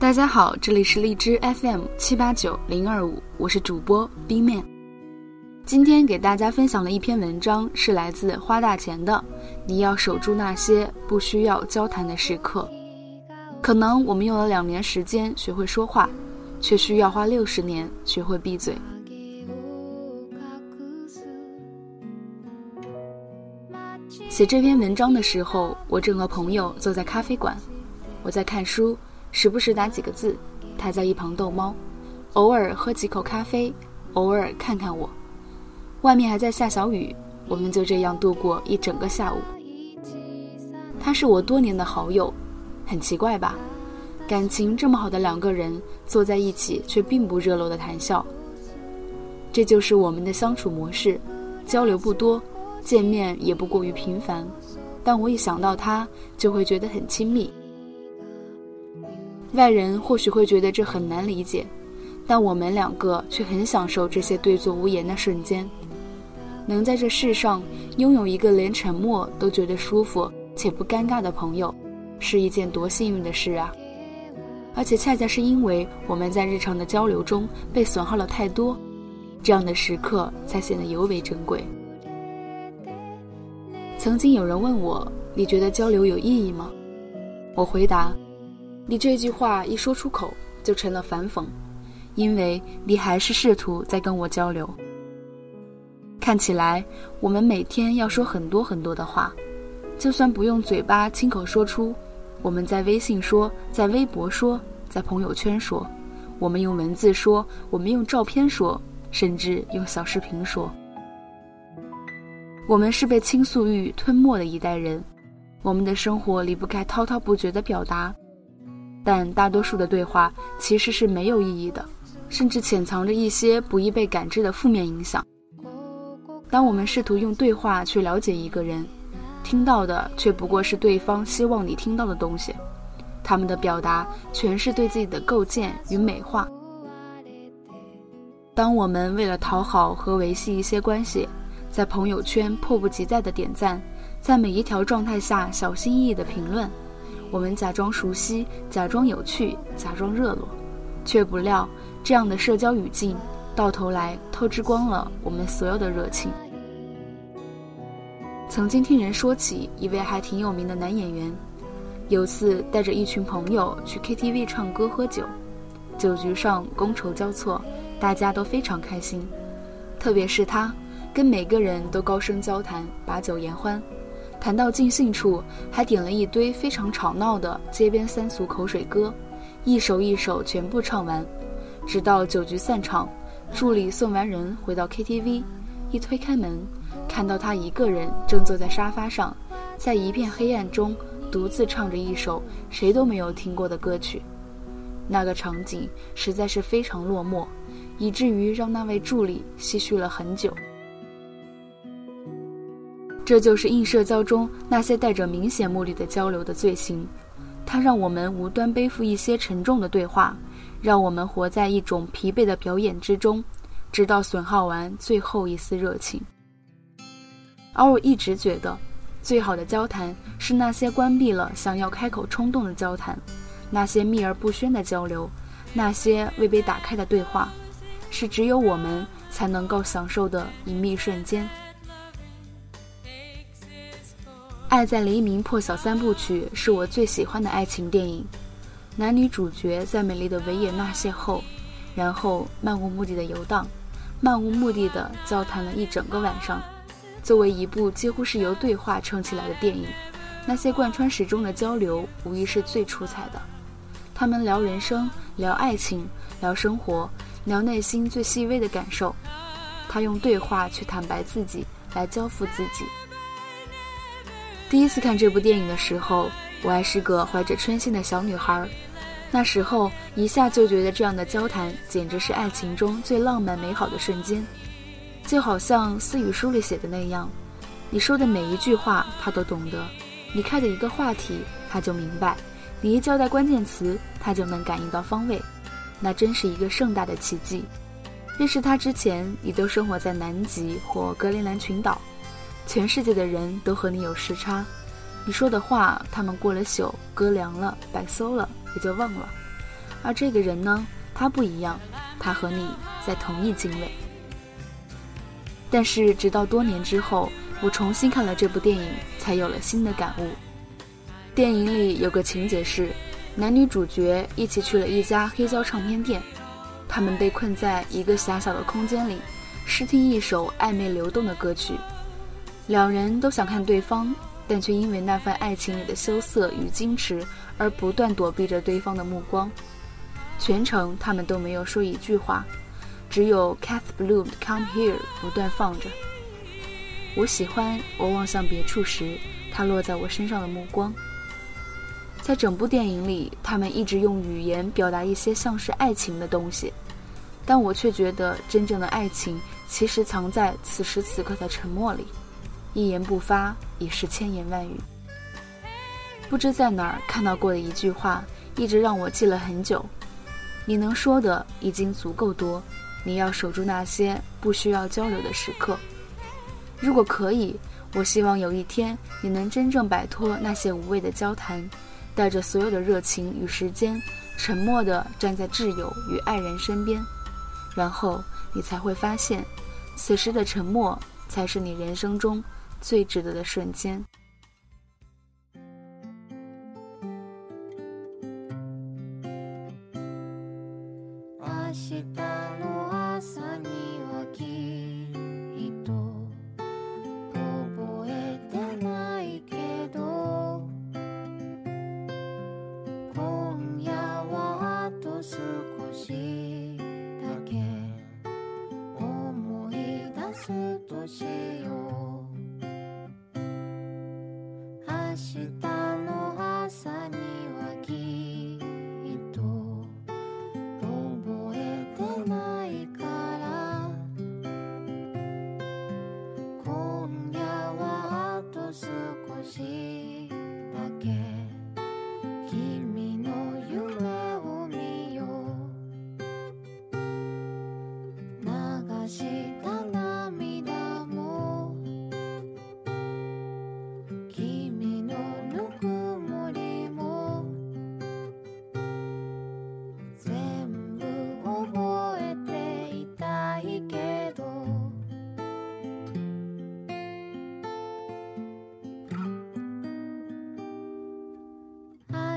大家好，这里是荔枝 FM 七八九零二五，我是主播冰面。今天给大家分享的一篇文章是来自花大钱的，你要守住那些不需要交谈的时刻。可能我们用了两年时间学会说话，却需要花六十年学会闭嘴。写这篇文章的时候，我正和朋友坐在咖啡馆，我在看书，时不时打几个字，他在一旁逗猫，偶尔喝几口咖啡，偶尔看看我。外面还在下小雨，我们就这样度过一整个下午。他是我多年的好友，很奇怪吧？感情这么好的两个人坐在一起，却并不热络的谈笑。这就是我们的相处模式，交流不多。见面也不过于频繁，但我一想到他，就会觉得很亲密。外人或许会觉得这很难理解，但我们两个却很享受这些对坐无言的瞬间。能在这世上拥有一个连沉默都觉得舒服且不尴尬的朋友，是一件多幸运的事啊！而且恰恰是因为我们在日常的交流中被损耗了太多，这样的时刻才显得尤为珍贵。曾经有人问我：“你觉得交流有意义吗？”我回答：“你这句话一说出口，就成了反讽，因为你还是试图在跟我交流。看起来我们每天要说很多很多的话，就算不用嘴巴亲口说出，我们在微信说，在微博说，在朋友圈说，我们用文字说，我们用照片说，甚至用小视频说。”我们是被倾诉欲吞没的一代人，我们的生活离不开滔滔不绝的表达，但大多数的对话其实是没有意义的，甚至潜藏着一些不易被感知的负面影响。当我们试图用对话去了解一个人，听到的却不过是对方希望你听到的东西，他们的表达全是对自己的构建与美化。当我们为了讨好和维系一些关系，在朋友圈迫不及待的点赞，在每一条状态下小心翼翼的评论，我们假装熟悉，假装有趣，假装热络，却不料这样的社交语境，到头来透支光了我们所有的热情。曾经听人说起一位还挺有名的男演员，有次带着一群朋友去 KTV 唱歌喝酒，酒局上觥筹交错，大家都非常开心，特别是他。跟每个人都高声交谈，把酒言欢，谈到尽兴处，还点了一堆非常吵闹的街边三俗口水歌，一首一首全部唱完，直到酒局散场，助理送完人回到 KTV，一推开门，看到他一个人正坐在沙发上，在一片黑暗中独自唱着一首谁都没有听过的歌曲，那个场景实在是非常落寞，以至于让那位助理唏嘘了很久。这就是硬社交中那些带着明显目的的交流的罪行，它让我们无端背负一些沉重的对话，让我们活在一种疲惫的表演之中，直到损耗完最后一丝热情。而我一直觉得，最好的交谈是那些关闭了想要开口冲动的交谈，那些秘而不宣的交流，那些未被打开的对话，是只有我们才能够享受的隐秘瞬间。《爱在黎明破晓三部曲》是我最喜欢的爱情电影，男女主角在美丽的维也纳邂逅，然后漫无目的的游荡，漫无目的的交谈了一整个晚上。作为一部几乎是由对话撑起来的电影，那些贯穿始终的交流无疑是最出彩的。他们聊人生，聊爱情，聊生活，聊内心最细微的感受。他用对话去坦白自己，来交付自己。第一次看这部电影的时候，我还是个怀着春心的小女孩。那时候一下就觉得这样的交谈简直是爱情中最浪漫美好的瞬间，就好像思雨书里写的那样，你说的每一句话他都懂得，你开的一个话题他就明白，你一交代关键词他就能感应到方位，那真是一个盛大的奇迹。认识他之前，你都生活在南极或格陵兰群岛。全世界的人都和你有时差，你说的话，他们过了宿，歌凉了，白搜了，也就忘了。而这个人呢，他不一样，他和你在同一经纬。但是直到多年之后，我重新看了这部电影，才有了新的感悟。电影里有个情节是，男女主角一起去了一家黑胶唱片店，他们被困在一个狭小的空间里，试听一首暧昧流动的歌曲。两人都想看对方，但却因为那份爱情里的羞涩与矜持而不断躲避着对方的目光。全程他们都没有说一句话。只有 Cath Bloomed Come Here 不断放着。我喜欢我望向别处时，它落在我身上的目光。在整部电影里，他们一直用语言表达一些像是爱情的东西，但我却觉得真正的爱情其实藏在此时此刻的沉默里，一言不发已是千言万语。不知在哪儿看到过的一句话，一直让我记了很久：你能说的已经足够多。你要守住那些不需要交流的时刻。如果可以，我希望有一天你能真正摆脱那些无谓的交谈，带着所有的热情与时间，沉默地站在挚友与爱人身边，然后你才会发现，此时的沉默才是你人生中最值得的瞬间。shit.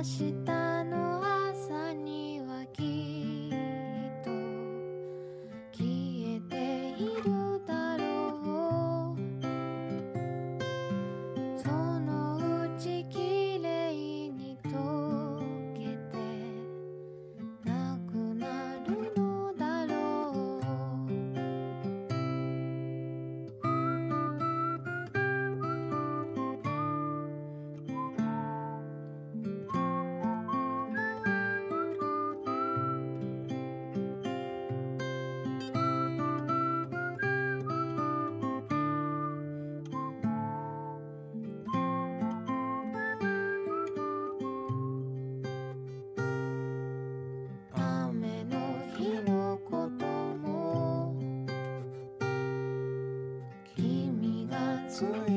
是的。soon.